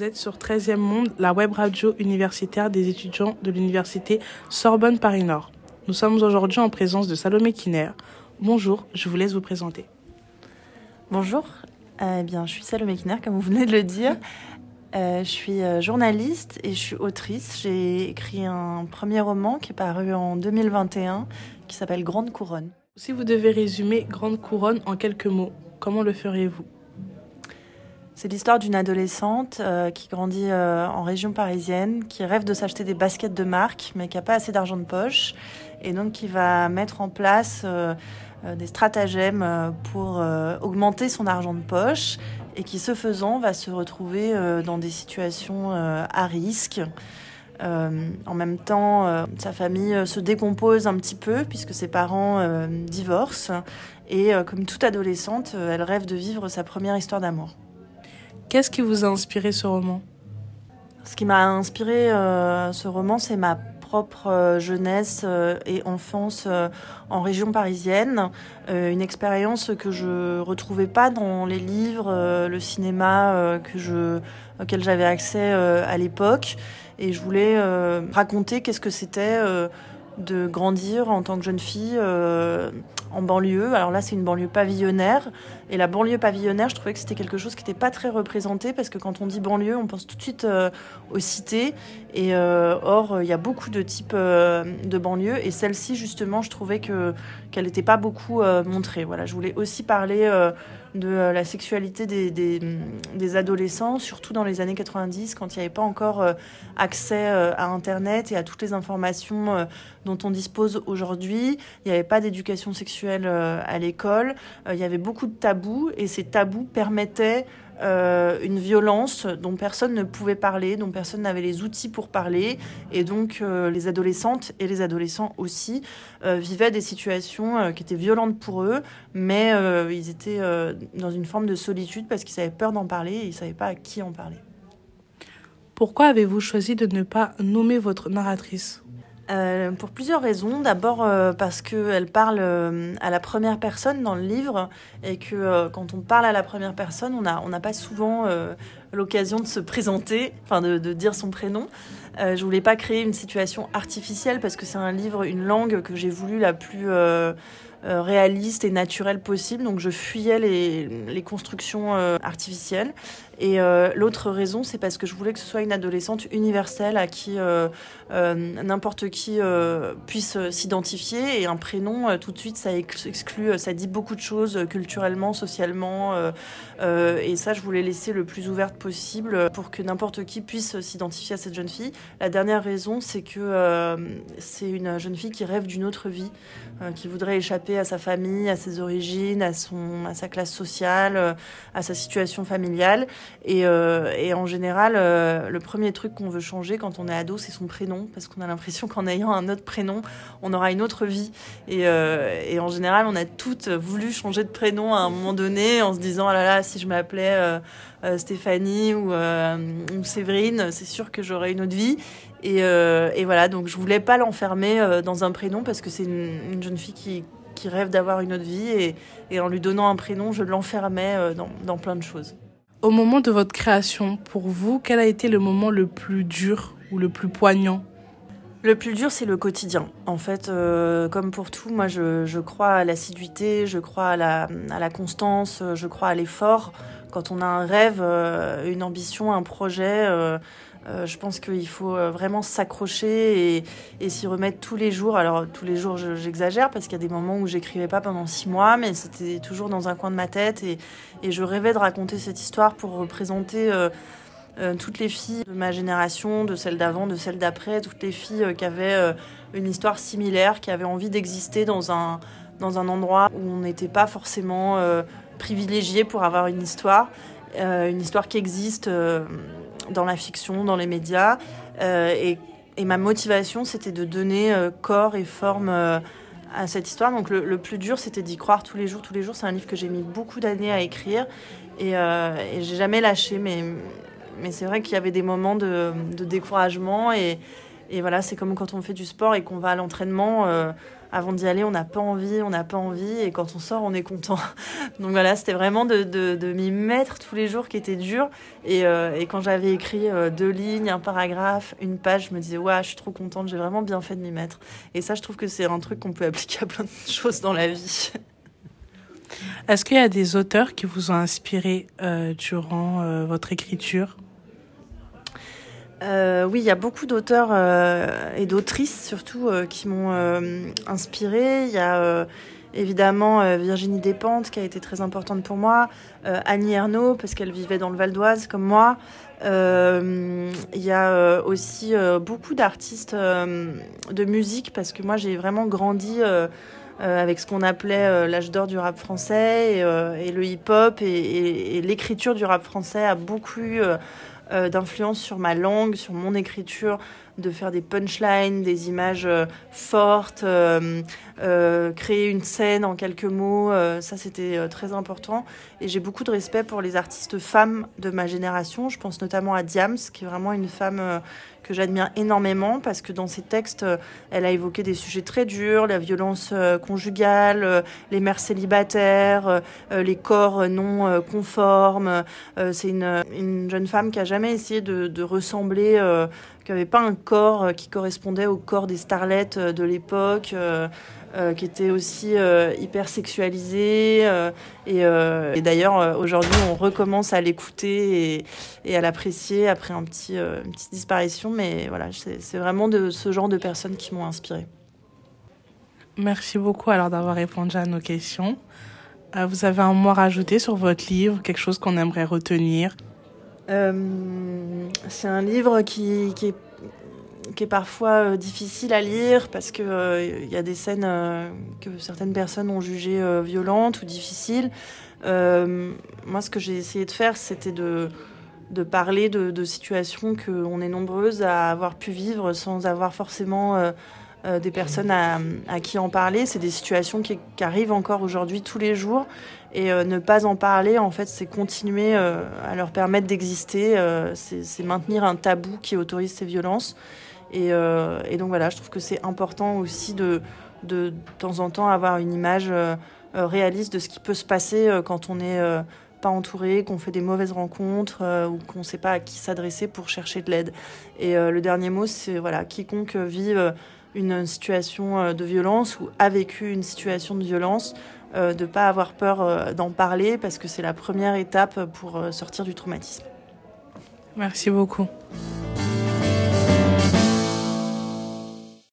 Vous êtes sur 13e Monde, la web radio universitaire des étudiants de l'université Sorbonne Paris Nord. Nous sommes aujourd'hui en présence de Salomé Kiner. Bonjour, je vous laisse vous présenter. Bonjour, eh bien, je suis Salomé Kiner, comme vous venez de le dire. Euh, je suis euh, journaliste et je suis autrice. J'ai écrit un premier roman qui est paru en 2021 qui s'appelle Grande Couronne. Si vous devez résumer Grande Couronne en quelques mots, comment le feriez-vous c'est l'histoire d'une adolescente euh, qui grandit euh, en région parisienne, qui rêve de s'acheter des baskets de marque, mais qui n'a pas assez d'argent de poche, et donc qui va mettre en place euh, des stratagèmes pour augmenter son argent de poche, et qui, ce faisant, va se retrouver dans des situations à risque. en même temps, sa famille se décompose un petit peu puisque ses parents divorcent, et comme toute adolescente, elle rêve de vivre sa première histoire d'amour. Qu'est-ce qui vous a inspiré ce roman? Ce qui m'a inspiré euh, ce roman, c'est ma propre euh, jeunesse euh, et enfance en région parisienne. une expérience que je retrouvais pas dans les livres, le cinéma que je, auquel j'avais accès à l'époque. Et je voulais raconter qu'est-ce que c'était de grandir en tant que jeune fille en banlieue. Alors là, c'est une banlieue pavillonnaire. Et la banlieue pavillonnaire, je trouvais que c'était quelque chose qui n'était pas très représenté parce que quand on dit banlieue, on pense tout de suite euh, aux cités. Et euh, or, il y a beaucoup de types euh, de banlieues. Et celle-ci, justement, je trouvais que qu'elle n'était pas beaucoup montrée. Voilà, je voulais aussi parler de la sexualité des, des, adolescents, surtout dans les années 90, quand il n'y avait pas encore accès à Internet et à toutes les informations dont on dispose aujourd'hui. Il n'y avait pas d'éducation sexuelle à l'école. Il y avait beaucoup de tabous et ces tabous permettaient euh, une violence dont personne ne pouvait parler, dont personne n'avait les outils pour parler, et donc euh, les adolescentes et les adolescents aussi euh, vivaient des situations qui étaient violentes pour eux, mais ils étaient dans une forme de solitude parce qu'ils avaient peur d'en parler et ils ne savaient pas à qui en parler. Pourquoi avez-vous choisi de ne pas nommer votre narratrice? Euh, pour plusieurs raisons. D'abord euh, parce qu'elle parle euh, à la première personne dans le livre et que quand on parle à la première personne, on n'a on pas souvent l'occasion de se présenter, enfin de, de, dire son prénom. je voulais pas créer une situation artificielle parce que c'est un livre, une langue que j'ai voulu la plus réaliste et naturel possible. Donc je fuyais les, les constructions euh, artificielles. Et euh, l'autre raison, c'est parce que je voulais que ce soit une adolescente universelle à qui n'importe qui puisse s'identifier. Et un prénom, tout de suite, ça exclut, ça dit beaucoup de choses culturellement, socialement. et ça, je voulais laisser le plus ouverte possible pour que n'importe qui puisse s'identifier à cette jeune fille. La dernière raison, c'est que c'est une jeune fille qui rêve d'une autre vie, qui voudrait échapper à sa famille, à ses origines, à, son, à sa classe sociale, euh, à sa situation familiale. Et, euh, et en général, euh, le premier truc qu'on veut changer quand on est ado, c'est son prénom, parce qu'on a l'impression qu'en ayant un autre prénom, on aura une autre vie. Et, et, en général, on a toutes voulu changer de prénom à un moment donné, en se disant, ah là là, si je m'appelais Stéphanie ou, Séverine, c'est sûr que j'aurais une autre vie. Et, et, voilà, donc je voulais pas l'enfermer dans un prénom parce que c'est une, jeune fille qui, qui rêve d'avoir une autre vie et, en lui donnant un prénom, je l'enfermais euh, dans, plein de choses. Au moment de votre création, pour vous, quel a été le moment le plus dur ou le plus poignant? Le plus dur, c'est le quotidien. En fait, euh, comme pour tout, moi, je, crois à l'assiduité, je crois à la, à la, constance, je crois à l'effort. Quand on a un rêve, euh, une ambition, un projet, euh, je pense qu'il faut euh, vraiment s'accrocher et, s'y remettre tous les jours. Alors tous les jours, j'exagère parce qu'il y a des moments où j'écrivais pas pendant six mois, mais c'était toujours dans un coin de ma tête et, je rêvais de raconter cette histoire pour représenter euh, toutes les filles de ma génération, de celle d'avant, de celle d'après, toutes les filles qui avaient une histoire similaire, qui avaient envie d'exister dans un endroit où on n'était pas forcément privilégié pour avoir une histoire, une histoire qui existe dans la fiction, dans les médias. Euh, et, ma motivation, c'était de donner euh, corps et forme euh, à cette histoire. Donc le, plus dur, c'était d'y croire tous les jours. Tous les jours, c'est un livre que j'ai mis beaucoup d'années à écrire et, et j'ai jamais lâché. Mais, mais c'est vrai qu'il y avait des moments de, découragement et, et voilà, c'est comme quand on fait du sport et qu'on va à l'entraînement. Avant d'y aller, on n'a pas envie, on n'a pas envie, et quand on sort, on est content. Donc voilà, c'était vraiment de, m'y mettre tous les jours qui étaient durs. Et, euh, et quand j'avais écrit euh, deux lignes, un paragraphe, une page, je me disais, ouais, je suis trop contente, j'ai vraiment bien fait de m'y mettre. Et ça, je trouve que c'est un truc qu'on peut appliquer à plein de choses dans la vie. Est-ce qu'il y a des auteurs qui vous ont inspiré euh, durant votre écriture? Euh, oui, il y a beaucoup d'auteurs euh, et d'autrices surtout euh, qui m'ont inspirée. Il y a évidemment Virginie Despentes qui a été très importante pour moi, Annie Ernaux parce qu'elle vivait dans le Val d'Oise comme moi. Il y a aussi beaucoup d'artistes de musique parce que moi j'ai vraiment grandi avec ce qu'on appelait l'âge d'or du rap français et, le hip-hop et, l'écriture du rap français a beaucoup d'influence sur ma langue, sur mon écriture, de faire des punchlines, des images euh, fortes, euh, créer une scène en quelques mots. ça, c'était très important. Et j'ai beaucoup de respect pour les artistes femmes de ma génération. Je pense notamment à Diams, qui est vraiment une femme que j'admire énormément parce que dans ses textes, euh, elle a évoqué des sujets très durs, la violence euh, conjugale, euh, les mères célibataires, les corps non conformes. C'est une, une, jeune femme qui a jamais essayé de ressembler, qui n'avait pas un corps qui correspondait au corps des starlettes de l'époque. Euh, qui était aussi euh, hyper sexualisée. Euh, et, d'ailleurs, aujourd'hui, on recommence à l'écouter et, à l'apprécier après un petit, une petite disparition. Mais voilà, c'est vraiment de ce genre de personnes qui m'ont inspirée. Merci beaucoup alors d'avoir répondu à nos questions. vous avez un mot à rajouter sur votre livre, quelque chose qu'on aimerait retenir? C'est un livre qui, est parfois euh, difficile à lire parce que il euh, y a des scènes euh, que certaines personnes ont jugées violentes ou difficiles. moi, ce que j'ai essayé de faire, c'était de, parler de, de situations qu'on est nombreuses à avoir pu vivre sans avoir forcément des personnes à, qui en parler. C'est des situations qui, arrivent encore aujourd'hui tous les jours. Et ne pas en parler, en fait, c'est continuer à leur permettre d'exister. c'est maintenir un tabou qui autorise ces violences. Euh, et, donc voilà, je trouve que c'est important aussi de, de, temps en temps avoir une image euh, euh, réaliste de ce qui peut se passer quand on n'est pas entouré, qu'on fait des mauvaises rencontres ou qu'on ne sait pas à qui s'adresser pour chercher de l'aide. Et le dernier mot, c'est voilà, quiconque vive une situation de violence ou a vécu une situation de violence, de ne pas avoir peur d'en parler parce que c'est la première étape pour sortir du traumatisme. Merci beaucoup.